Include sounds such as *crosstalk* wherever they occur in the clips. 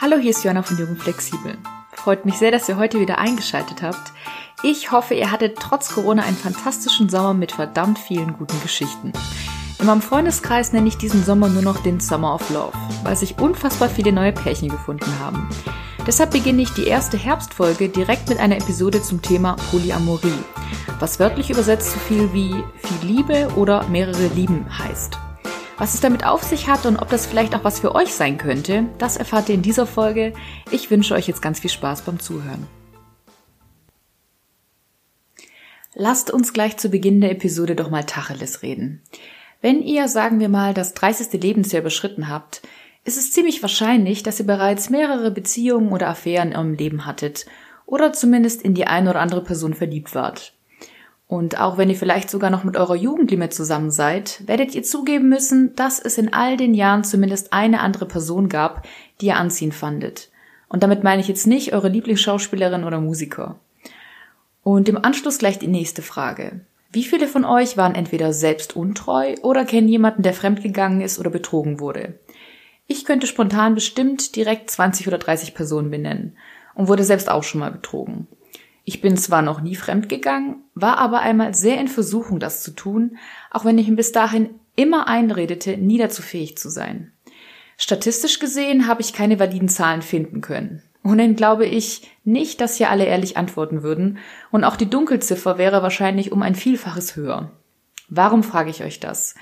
Hallo, hier ist Joanna von Jugend Flexibel. Freut mich sehr, dass ihr heute wieder eingeschaltet habt. Ich hoffe, ihr hattet trotz Corona einen fantastischen Sommer mit verdammt vielen guten Geschichten. In meinem Freundeskreis nenne ich diesen Sommer nur noch den Summer of Love, weil sich unfassbar viele neue Pärchen gefunden haben. Deshalb beginne ich die erste Herbstfolge direkt mit einer Episode zum Thema Polyamorie, was wörtlich übersetzt so viel wie viel Liebe oder mehrere Lieben heißt. Was es damit auf sich hat und ob das vielleicht auch was für euch sein könnte, das erfahrt ihr in dieser Folge. Ich wünsche euch jetzt ganz viel Spaß beim Zuhören. Lasst uns gleich zu Beginn der Episode doch mal Tacheles reden. Wenn ihr, sagen wir mal, das 30. Lebensjahr überschritten habt, ist es ziemlich wahrscheinlich, dass ihr bereits mehrere Beziehungen oder Affären im Leben hattet oder zumindest in die eine oder andere Person verliebt wart. Und auch wenn ihr vielleicht sogar noch mit eurer Jugendliebe zusammen seid, werdet ihr zugeben müssen, dass es in all den Jahren zumindest eine andere Person gab, die ihr anziehend fandet. Und damit meine ich jetzt nicht eure Lieblingsschauspielerin oder Musiker. Und im Anschluss gleich die nächste Frage. Wie viele von euch waren entweder selbst untreu oder kennen jemanden, der fremdgegangen ist oder betrogen wurde? Ich könnte spontan bestimmt direkt 20 oder 30 Personen benennen und wurde selbst auch schon mal betrogen. Ich bin zwar noch nie fremdgegangen, war aber einmal sehr in Versuchung, das zu tun, auch wenn ich ihm bis dahin immer einredete, nie dazu fähig zu sein. Statistisch gesehen habe ich keine validen Zahlen finden können. Und dann glaube ich nicht, dass hier alle ehrlich antworten würden, und auch die Dunkelziffer wäre wahrscheinlich um ein Vielfaches höher. Warum frage ich euch das?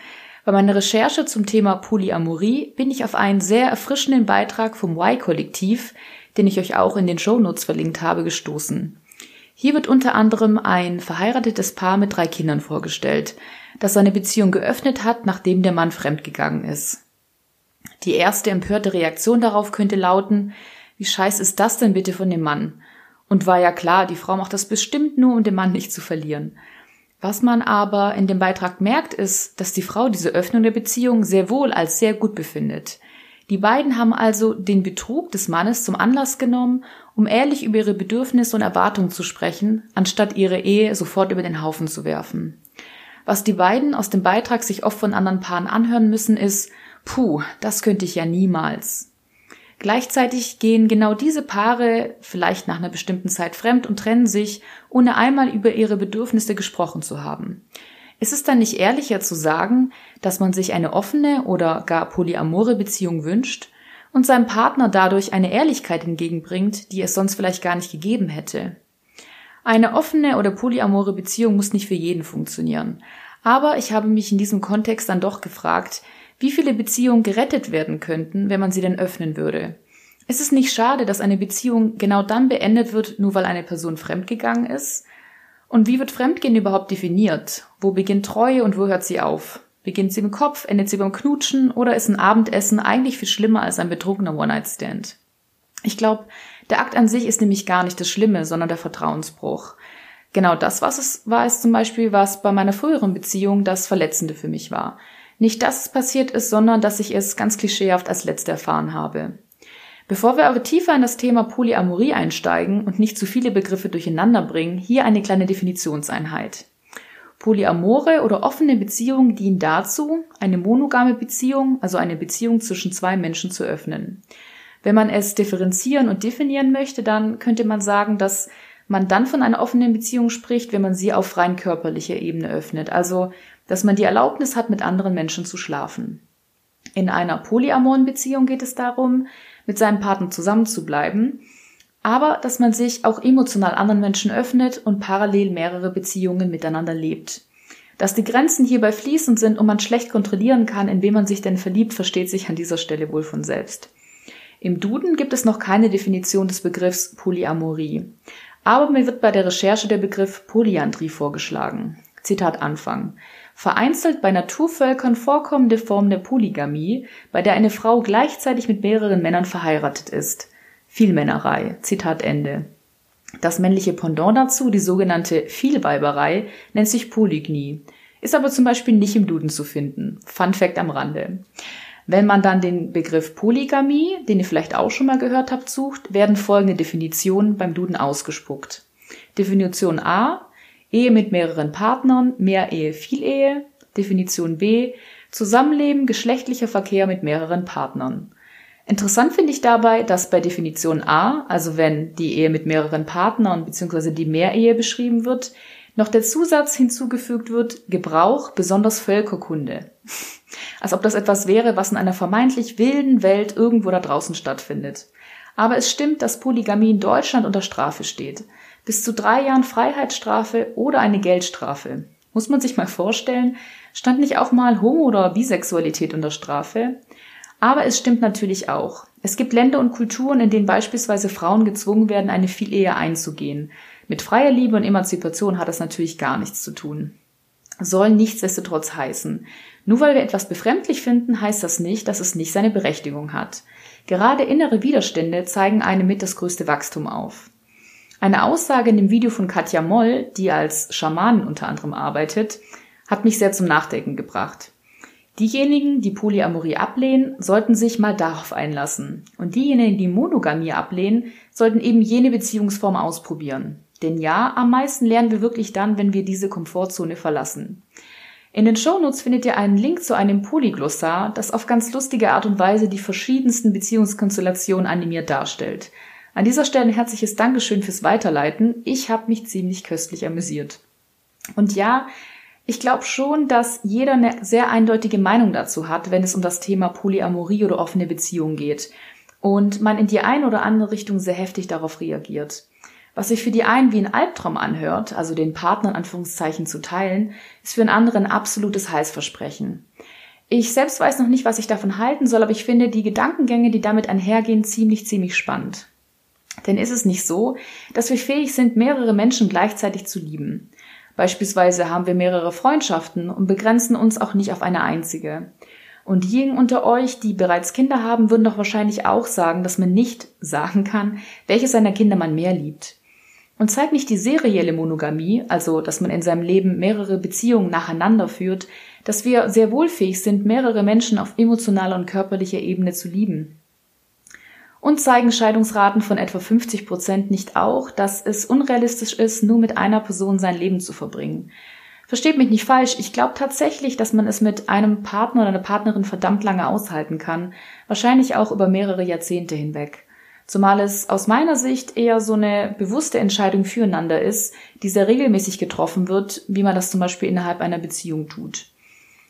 Bei meiner Recherche zum Thema Polyamorie bin ich auf einen sehr erfrischenden Beitrag vom Y-Kollektiv, den ich euch auch in den Shownotes verlinkt habe, gestoßen. Hier wird unter anderem ein verheiratetes Paar mit drei Kindern vorgestellt, das seine Beziehung geöffnet hat, nachdem der Mann fremdgegangen ist. Die erste empörte Reaktion darauf könnte lauten, wie scheiß ist das denn bitte von dem Mann? Und war ja klar, die Frau macht das bestimmt nur, um den Mann nicht zu verlieren. Was man aber in dem Beitrag merkt, ist, dass die Frau diese Öffnung der Beziehung sehr wohl als sehr gut befindet. Die beiden haben also den Betrug des Mannes zum Anlass genommen, um ehrlich über ihre Bedürfnisse und Erwartungen zu sprechen, anstatt ihre Ehe sofort über den Haufen zu werfen. Was die beiden aus dem Beitrag sich oft von anderen Paaren anhören müssen, ist, puh, das könnte ich ja niemals. Gleichzeitig gehen genau diese Paare vielleicht nach einer bestimmten Zeit fremd und trennen sich, ohne einmal über ihre Bedürfnisse gesprochen zu haben. Ist es dann nicht ehrlicher zu sagen, dass man sich eine offene oder gar polyamore Beziehung wünscht und seinem Partner dadurch eine Ehrlichkeit entgegenbringt, die es sonst vielleicht gar nicht gegeben hätte? Eine offene oder polyamore Beziehung muss nicht für jeden funktionieren. Aber ich habe mich in diesem Kontext dann doch gefragt, wie viele Beziehungen gerettet werden könnten, wenn man sie denn öffnen würde. Ist es nicht schade, dass eine Beziehung genau dann beendet wird, nur weil eine Person fremdgegangen ist? Und wie wird Fremdgehen überhaupt definiert? Wo beginnt Treue und wo hört sie auf? Beginnt sie im Kopf, endet sie beim Knutschen oder ist ein Abendessen eigentlich viel schlimmer als ein betrunkener One-Night-Stand? Ich glaube, der Akt an sich ist nämlich gar nicht das Schlimme, sondern der Vertrauensbruch. Genau das, was es war, ist zum Beispiel, was bei meiner früheren Beziehung das Verletzende für mich war. Nicht, dass es passiert ist, sondern dass ich es ganz klischeehaft als Letzte erfahren habe. Bevor wir aber tiefer in das Thema Polyamorie einsteigen und nicht zu viele Begriffe durcheinander bringen, hier eine kleine Definitionseinheit. Polyamore oder offene Beziehungen dienen dazu, eine monogame Beziehung, also eine Beziehung zwischen zwei Menschen zu öffnen. Wenn man es differenzieren und definieren möchte, dann könnte man sagen, dass man dann von einer offenen Beziehung spricht, wenn man sie auf rein körperlicher Ebene öffnet, also dass man die Erlaubnis hat, mit anderen Menschen zu schlafen. In einer polyamoren Beziehung geht es darum, mit seinem Partner zusammenzubleiben, aber dass man sich auch emotional anderen Menschen öffnet und parallel mehrere Beziehungen miteinander lebt. Dass die Grenzen hierbei fließend sind und man schlecht kontrollieren kann, in wen man sich denn verliebt, versteht sich an dieser Stelle wohl von selbst. Im Duden gibt es noch keine Definition des Begriffs Polyamorie. Aber mir wird bei der Recherche der Begriff Polyandrie vorgeschlagen. Zitat Anfang vereinzelt bei Naturvölkern vorkommende Form der Polygamie, bei der eine Frau gleichzeitig mit mehreren Männern verheiratet ist. Vielmännerei. Zitat Ende. Das männliche Pendant dazu, die sogenannte Vielweiberei, nennt sich Polygnie, ist aber zum Beispiel nicht im Duden zu finden. Fun Fact am Rande. Wenn man dann den Begriff Polygamie, den ihr vielleicht auch schon mal gehört habt, sucht, werden folgende Definitionen beim Duden ausgespuckt. Definition A. Ehe mit mehreren Partnern, mehr Ehe, viel Ehe. Definition B. Zusammenleben, geschlechtlicher Verkehr mit mehreren Partnern. Interessant finde ich dabei, dass bei Definition A, also wenn die Ehe mit mehreren Partnern bzw. die Mehrehe beschrieben wird, noch der Zusatz hinzugefügt wird, Gebrauch, besonders Völkerkunde. *laughs* Als ob das etwas wäre, was in einer vermeintlich wilden Welt irgendwo da draußen stattfindet. Aber es stimmt, dass Polygamie in Deutschland unter Strafe steht. Bis zu drei Jahren Freiheitsstrafe oder eine Geldstrafe. Muss man sich mal vorstellen, stand nicht auch mal Homo- oder Bisexualität unter Strafe? Aber es stimmt natürlich auch. Es gibt Länder und Kulturen, in denen beispielsweise Frauen gezwungen werden, eine Vielehe einzugehen. Mit freier Liebe und Emanzipation hat das natürlich gar nichts zu tun. Soll nichtsdestotrotz heißen. Nur weil wir etwas befremdlich finden, heißt das nicht, dass es nicht seine Berechtigung hat. Gerade innere Widerstände zeigen einem mit das größte Wachstum auf. Eine Aussage in dem Video von Katja Moll, die als Schamanin unter anderem arbeitet, hat mich sehr zum Nachdenken gebracht. Diejenigen, die Polyamorie ablehnen, sollten sich mal darauf einlassen. Und diejenigen, die Monogamie ablehnen, sollten eben jene Beziehungsform ausprobieren. Denn ja, am meisten lernen wir wirklich dann, wenn wir diese Komfortzone verlassen. In den Shownotes findet ihr einen Link zu einem Polyglossar, das auf ganz lustige Art und Weise die verschiedensten Beziehungskonstellationen animiert darstellt. An dieser Stelle ein herzliches Dankeschön fürs Weiterleiten. Ich habe mich ziemlich köstlich amüsiert. Und ja, ich glaube schon, dass jeder eine sehr eindeutige Meinung dazu hat, wenn es um das Thema Polyamorie oder offene Beziehungen geht. Und man in die eine oder andere Richtung sehr heftig darauf reagiert. Was sich für die einen wie ein Albtraum anhört, also den Partner in Anführungszeichen zu teilen, ist für einen anderen ein absolutes Heißversprechen. Ich selbst weiß noch nicht, was ich davon halten soll, aber ich finde die Gedankengänge, die damit einhergehen, ziemlich, ziemlich spannend. Denn ist es nicht so, dass wir fähig sind, mehrere Menschen gleichzeitig zu lieben? Beispielsweise haben wir mehrere Freundschaften und begrenzen uns auch nicht auf eine einzige. Und diejenigen unter euch, die bereits Kinder haben, würden doch wahrscheinlich auch sagen, dass man nicht *laughs* sagen kann, welches seiner Kinder man mehr liebt. Und zeigt nicht die serielle Monogamie, also dass man in seinem Leben mehrere Beziehungen nacheinander führt, dass wir sehr wohlfähig sind, mehrere Menschen auf emotionaler und körperlicher Ebene zu lieben. Und zeigen Scheidungsraten von etwa 50 Prozent nicht auch, dass es unrealistisch ist, nur mit einer Person sein Leben zu verbringen? Versteht mich nicht falsch, ich glaube tatsächlich, dass man es mit einem Partner oder einer Partnerin verdammt lange aushalten kann, wahrscheinlich auch über mehrere Jahrzehnte hinweg. Zumal es aus meiner Sicht eher so eine bewusste Entscheidung füreinander ist, die sehr regelmäßig getroffen wird, wie man das zum Beispiel innerhalb einer Beziehung tut.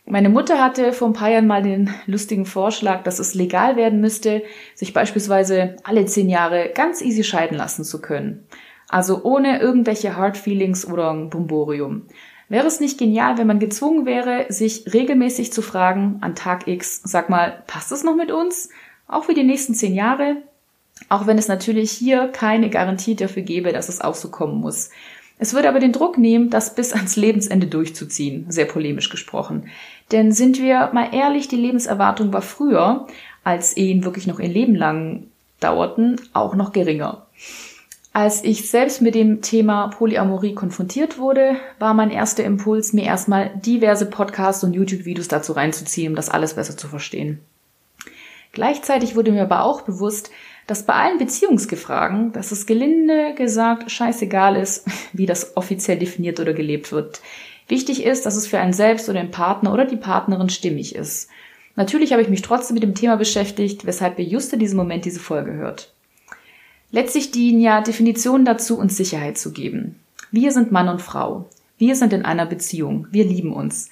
Meine Mutter hatte vor ein paar Jahren mal den lustigen Vorschlag, dass es legal werden müsste, sich beispielsweise alle zehn Jahre ganz easy scheiden lassen zu können. Also ohne irgendwelche Hard Feelings oder ein Bumborium. Wäre es nicht genial, wenn man gezwungen wäre, sich regelmäßig zu fragen an Tag X, sag mal, passt es noch mit uns? Auch für die nächsten zehn Jahre? Auch wenn es natürlich hier keine Garantie dafür gäbe, dass es auch so kommen muss. Es würde aber den Druck nehmen, das bis ans Lebensende durchzuziehen, sehr polemisch gesprochen. Denn sind wir mal ehrlich, die Lebenserwartung war früher, als Ehen wirklich noch ihr Leben lang dauerten, auch noch geringer. Als ich selbst mit dem Thema Polyamorie konfrontiert wurde, war mein erster Impuls, mir erstmal diverse Podcasts und YouTube-Videos dazu reinzuziehen, um das alles besser zu verstehen. Gleichzeitig wurde mir aber auch bewusst, dass bei allen Beziehungsgefragen, dass es gelinde gesagt scheißegal ist, *laughs* wie das offiziell definiert oder gelebt wird. Wichtig ist, dass es für einen selbst oder den Partner oder die Partnerin stimmig ist. Natürlich habe ich mich trotzdem mit dem Thema beschäftigt, weshalb ihr just in diesem Moment diese Folge hört. Letztlich dienen ja Definitionen dazu, uns Sicherheit zu geben. Wir sind Mann und Frau. Wir sind in einer Beziehung. Wir lieben uns.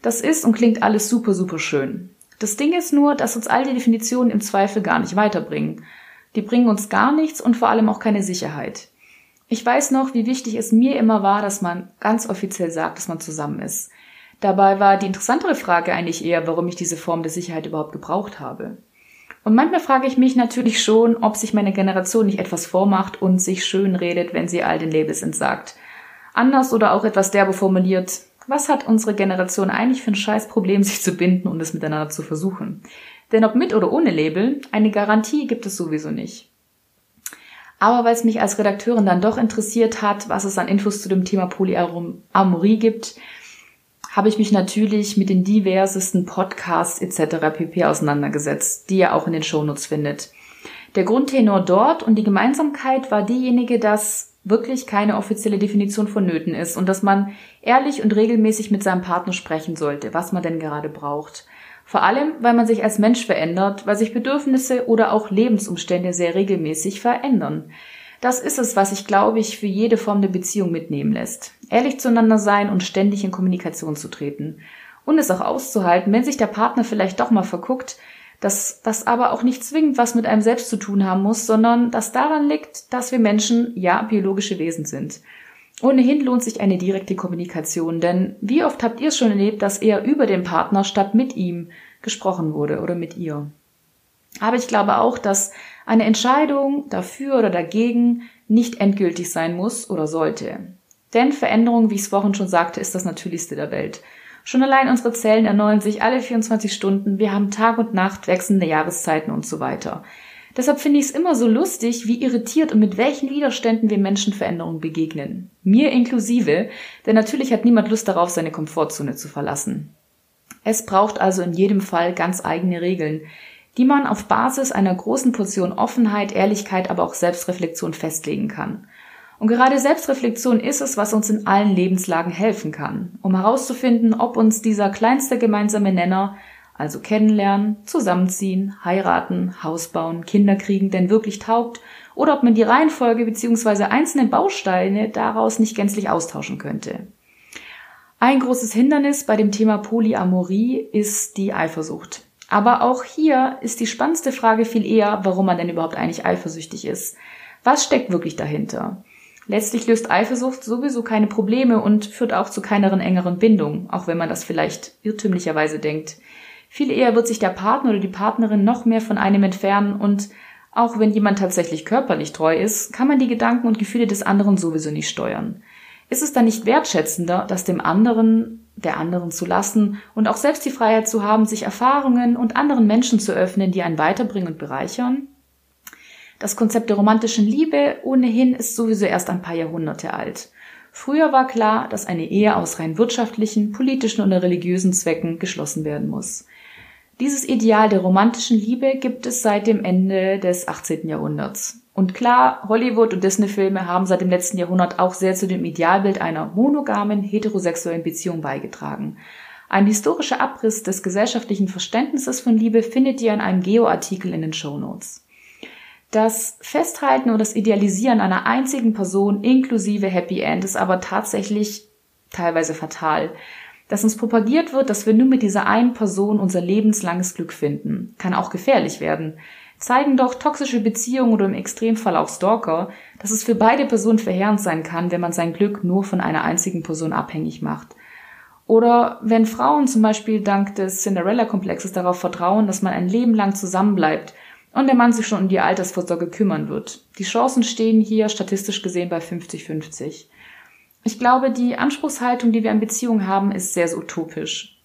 Das ist und klingt alles super, super schön. Das Ding ist nur, dass uns all die Definitionen im Zweifel gar nicht weiterbringen. Die bringen uns gar nichts und vor allem auch keine Sicherheit. Ich weiß noch, wie wichtig es mir immer war, dass man ganz offiziell sagt, dass man zusammen ist. Dabei war die interessantere Frage eigentlich eher, warum ich diese Form der Sicherheit überhaupt gebraucht habe. Und manchmal frage ich mich natürlich schon, ob sich meine Generation nicht etwas vormacht und sich schön redet, wenn sie all den Labels entsagt. Anders oder auch etwas derbe formuliert, was hat unsere Generation eigentlich für ein Scheißproblem, sich zu binden und es miteinander zu versuchen? Denn ob mit oder ohne Label, eine Garantie gibt es sowieso nicht. Aber weil es mich als Redakteurin dann doch interessiert hat, was es an Infos zu dem Thema Polyamorie gibt, habe ich mich natürlich mit den diversesten Podcasts etc. pp. auseinandergesetzt, die ihr auch in den Shownotes findet. Der Grundtenor dort und die Gemeinsamkeit war diejenige, dass wirklich keine offizielle Definition vonnöten ist und dass man ehrlich und regelmäßig mit seinem Partner sprechen sollte, was man denn gerade braucht. Vor allem, weil man sich als Mensch verändert, weil sich Bedürfnisse oder auch Lebensumstände sehr regelmäßig verändern. Das ist es, was sich, glaube ich, für jede Form der Beziehung mitnehmen lässt. Ehrlich zueinander sein und ständig in Kommunikation zu treten. Und es auch auszuhalten, wenn sich der Partner vielleicht doch mal verguckt, dass das aber auch nicht zwingend was mit einem selbst zu tun haben muss, sondern dass daran liegt, dass wir Menschen ja biologische Wesen sind. Ohnehin lohnt sich eine direkte Kommunikation, denn wie oft habt ihr es schon erlebt, dass eher über den Partner statt mit ihm gesprochen wurde oder mit ihr? Aber ich glaube auch, dass eine Entscheidung dafür oder dagegen nicht endgültig sein muss oder sollte. Denn Veränderung, wie ich es vorhin schon sagte, ist das Natürlichste der Welt. Schon allein unsere Zellen erneuern sich alle 24 Stunden, wir haben Tag und Nacht, wechselnde Jahreszeiten und so weiter. Deshalb finde ich es immer so lustig, wie irritiert und mit welchen Widerständen wir Menschen Veränderungen begegnen. Mir inklusive, denn natürlich hat niemand Lust darauf, seine Komfortzone zu verlassen. Es braucht also in jedem Fall ganz eigene Regeln, die man auf Basis einer großen Portion Offenheit, Ehrlichkeit, aber auch Selbstreflexion festlegen kann. Und gerade Selbstreflexion ist es, was uns in allen Lebenslagen helfen kann, um herauszufinden, ob uns dieser kleinste gemeinsame Nenner, also kennenlernen, zusammenziehen, heiraten, Haus bauen, Kinder kriegen, denn wirklich taugt, oder ob man die Reihenfolge bzw. einzelne Bausteine daraus nicht gänzlich austauschen könnte. Ein großes Hindernis bei dem Thema Polyamorie ist die Eifersucht. Aber auch hier ist die spannendste Frage viel eher, warum man denn überhaupt eigentlich eifersüchtig ist. Was steckt wirklich dahinter? Letztlich löst Eifersucht sowieso keine Probleme und führt auch zu keineren engeren Bindungen, auch wenn man das vielleicht irrtümlicherweise denkt. Viel eher wird sich der Partner oder die Partnerin noch mehr von einem entfernen und auch wenn jemand tatsächlich körperlich treu ist, kann man die Gedanken und Gefühle des anderen sowieso nicht steuern. Ist es dann nicht wertschätzender, das dem anderen, der anderen zu lassen und auch selbst die Freiheit zu haben, sich Erfahrungen und anderen Menschen zu öffnen, die einen weiterbringen und bereichern? Das Konzept der romantischen Liebe ohnehin ist sowieso erst ein paar Jahrhunderte alt. Früher war klar, dass eine Ehe aus rein wirtschaftlichen, politischen oder religiösen Zwecken geschlossen werden muss. Dieses Ideal der romantischen Liebe gibt es seit dem Ende des 18. Jahrhunderts. Und klar, Hollywood und Disney-Filme haben seit dem letzten Jahrhundert auch sehr zu dem Idealbild einer monogamen, heterosexuellen Beziehung beigetragen. Ein historischer Abriss des gesellschaftlichen Verständnisses von Liebe findet ihr in einem Geo-Artikel in den Show Notes. Das Festhalten und das Idealisieren einer einzigen Person inklusive Happy End ist aber tatsächlich teilweise fatal. Dass uns propagiert wird, dass wir nur mit dieser einen Person unser lebenslanges Glück finden, kann auch gefährlich werden. Zeigen doch toxische Beziehungen oder im Extremfall auch Stalker, dass es für beide Personen verheerend sein kann, wenn man sein Glück nur von einer einzigen Person abhängig macht. Oder wenn Frauen zum Beispiel dank des Cinderella-Komplexes darauf vertrauen, dass man ein Leben lang zusammenbleibt und der Mann sich schon um die Altersvorsorge kümmern wird. Die Chancen stehen hier statistisch gesehen bei 50-50. Ich glaube, die Anspruchshaltung, die wir an Beziehungen haben, ist sehr, utopisch.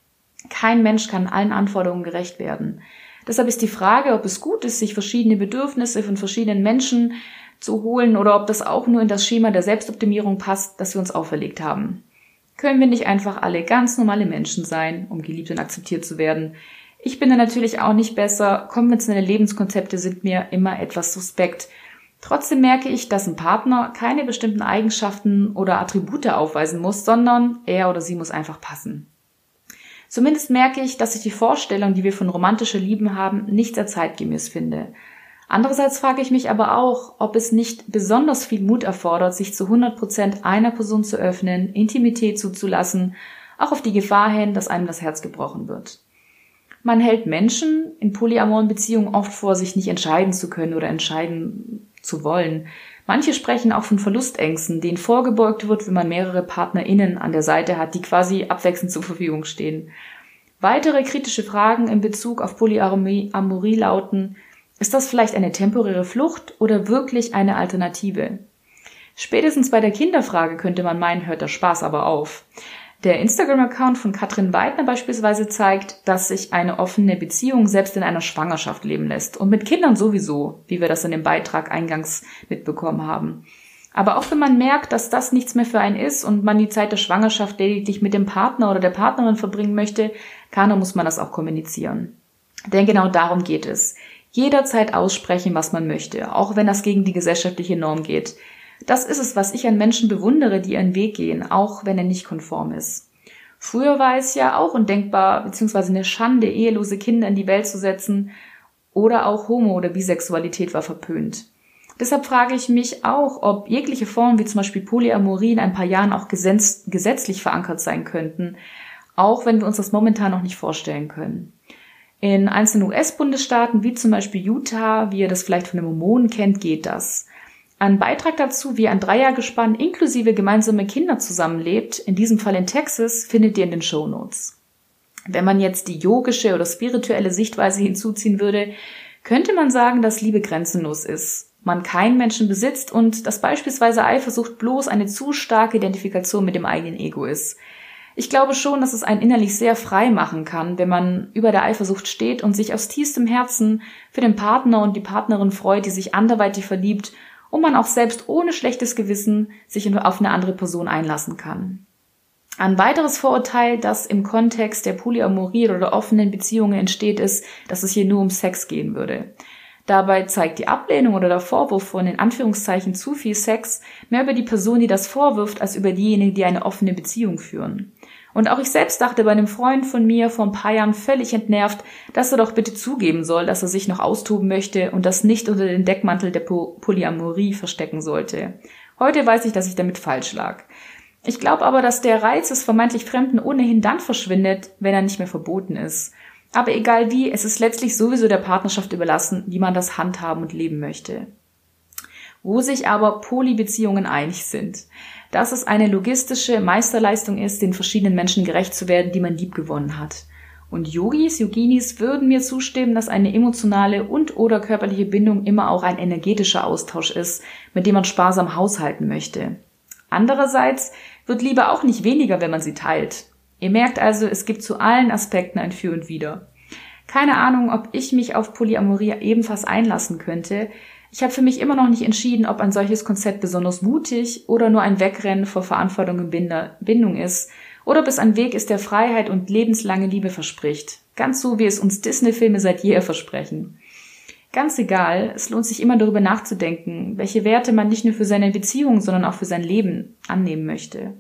Kein Mensch kann allen Anforderungen gerecht werden. Deshalb ist die Frage, ob es gut ist, sich verschiedene Bedürfnisse von verschiedenen Menschen zu holen oder ob das auch nur in das Schema der Selbstoptimierung passt, das wir uns auferlegt haben. Können wir nicht einfach alle ganz normale Menschen sein, um geliebt und akzeptiert zu werden? Ich bin da natürlich auch nicht besser. Konventionelle Lebenskonzepte sind mir immer etwas suspekt. Trotzdem merke ich, dass ein Partner keine bestimmten Eigenschaften oder Attribute aufweisen muss, sondern er oder sie muss einfach passen. Zumindest merke ich, dass ich die Vorstellung, die wir von romantischer Lieben haben, nicht sehr zeitgemäß finde. Andererseits frage ich mich aber auch, ob es nicht besonders viel Mut erfordert, sich zu 100 Prozent einer Person zu öffnen, Intimität zuzulassen, auch auf die Gefahr hin, dass einem das Herz gebrochen wird. Man hält Menschen in polyamoren Beziehungen oft vor, sich nicht entscheiden zu können oder entscheiden zu wollen. Manche sprechen auch von Verlustängsten, denen vorgebeugt wird, wenn man mehrere PartnerInnen an der Seite hat, die quasi abwechselnd zur Verfügung stehen. Weitere kritische Fragen in Bezug auf Polyamorie lauten, ist das vielleicht eine temporäre Flucht oder wirklich eine Alternative? Spätestens bei der Kinderfrage könnte man meinen, hört der Spaß aber auf. Der Instagram-Account von Katrin Weidner beispielsweise zeigt, dass sich eine offene Beziehung selbst in einer Schwangerschaft leben lässt und mit Kindern sowieso, wie wir das in dem Beitrag eingangs mitbekommen haben. Aber auch wenn man merkt, dass das nichts mehr für einen ist und man die Zeit der Schwangerschaft lediglich mit dem Partner oder der Partnerin verbringen möchte, kann und muss man das auch kommunizieren. Denn genau darum geht es. Jederzeit aussprechen, was man möchte, auch wenn das gegen die gesellschaftliche Norm geht. Das ist es, was ich an Menschen bewundere, die ihren Weg gehen, auch wenn er nicht konform ist. Früher war es ja auch undenkbar bzw. eine Schande, ehelose Kinder in die Welt zu setzen oder auch Homo- oder Bisexualität war verpönt. Deshalb frage ich mich auch, ob jegliche Formen wie zum Beispiel Polyamorie in ein paar Jahren auch gesetzlich verankert sein könnten, auch wenn wir uns das momentan noch nicht vorstellen können. In einzelnen US-Bundesstaaten wie zum Beispiel Utah, wie ihr das vielleicht von den Mormonen kennt, geht das. Ein Beitrag dazu, wie ein Dreiergespann inklusive gemeinsame Kinder zusammenlebt, in diesem Fall in Texas, findet ihr in den Show Notes. Wenn man jetzt die yogische oder spirituelle Sichtweise hinzuziehen würde, könnte man sagen, dass Liebe grenzenlos ist man keinen Menschen besitzt und dass beispielsweise Eifersucht bloß eine zu starke Identifikation mit dem eigenen Ego ist. Ich glaube schon, dass es einen innerlich sehr frei machen kann, wenn man über der Eifersucht steht und sich aus tiefstem Herzen für den Partner und die Partnerin freut, die sich anderweitig verliebt und man auch selbst ohne schlechtes Gewissen sich auf eine andere Person einlassen kann. Ein weiteres Vorurteil, das im Kontext der Polyamorie oder offenen Beziehungen entsteht, ist, dass es hier nur um Sex gehen würde. Dabei zeigt die Ablehnung oder der Vorwurf von in Anführungszeichen zu viel Sex mehr über die Person, die das vorwirft, als über diejenigen, die eine offene Beziehung führen. Und auch ich selbst dachte bei einem Freund von mir vor ein paar Jahren völlig entnervt, dass er doch bitte zugeben soll, dass er sich noch austoben möchte und das nicht unter den Deckmantel der Polyamorie verstecken sollte. Heute weiß ich, dass ich damit falsch lag. Ich glaube aber, dass der Reiz des vermeintlich Fremden ohnehin dann verschwindet, wenn er nicht mehr verboten ist. Aber egal wie, es ist letztlich sowieso der Partnerschaft überlassen, wie man das handhaben und leben möchte. Wo sich aber Polybeziehungen einig sind, dass es eine logistische Meisterleistung ist, den verschiedenen Menschen gerecht zu werden, die man lieb gewonnen hat. Und Yogis, Yoginis würden mir zustimmen, dass eine emotionale und oder körperliche Bindung immer auch ein energetischer Austausch ist, mit dem man sparsam haushalten möchte. Andererseits wird Liebe auch nicht weniger, wenn man sie teilt. Ihr merkt also, es gibt zu allen Aspekten ein Für und Wider. Keine Ahnung, ob ich mich auf Polyamorie ebenfalls einlassen könnte. Ich habe für mich immer noch nicht entschieden, ob ein solches Konzept besonders mutig oder nur ein Wegrennen vor Verantwortung und Bindung ist oder ob es ein Weg ist, der Freiheit und lebenslange Liebe verspricht. Ganz so, wie es uns Disney-Filme seit jeher versprechen. Ganz egal, es lohnt sich immer darüber nachzudenken, welche Werte man nicht nur für seine Beziehung, sondern auch für sein Leben annehmen möchte.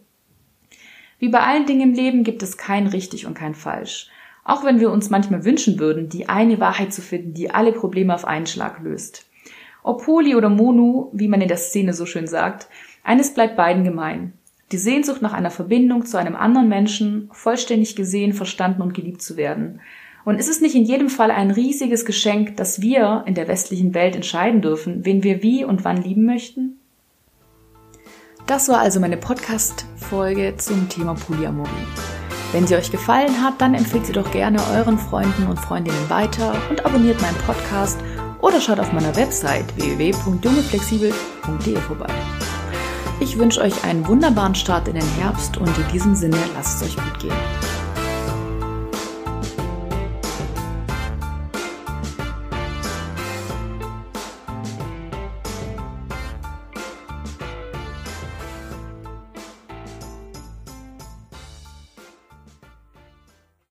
Wie bei allen Dingen im Leben gibt es kein richtig und kein falsch. Auch wenn wir uns manchmal wünschen würden, die eine Wahrheit zu finden, die alle Probleme auf einen Schlag löst. Ob Poly oder Mono, wie man in der Szene so schön sagt, eines bleibt beiden gemein. Die Sehnsucht nach einer Verbindung zu einem anderen Menschen, vollständig gesehen, verstanden und geliebt zu werden. Und ist es nicht in jedem Fall ein riesiges Geschenk, dass wir in der westlichen Welt entscheiden dürfen, wen wir wie und wann lieben möchten? Das war also meine Podcast-Folge zum Thema Polyamorie. Wenn sie euch gefallen hat, dann empfehlt sie doch gerne euren Freunden und Freundinnen weiter und abonniert meinen Podcast oder schaut auf meiner Website www.jungeflexibel.de vorbei. Ich wünsche euch einen wunderbaren Start in den Herbst und in diesem Sinne lasst es euch gut gehen.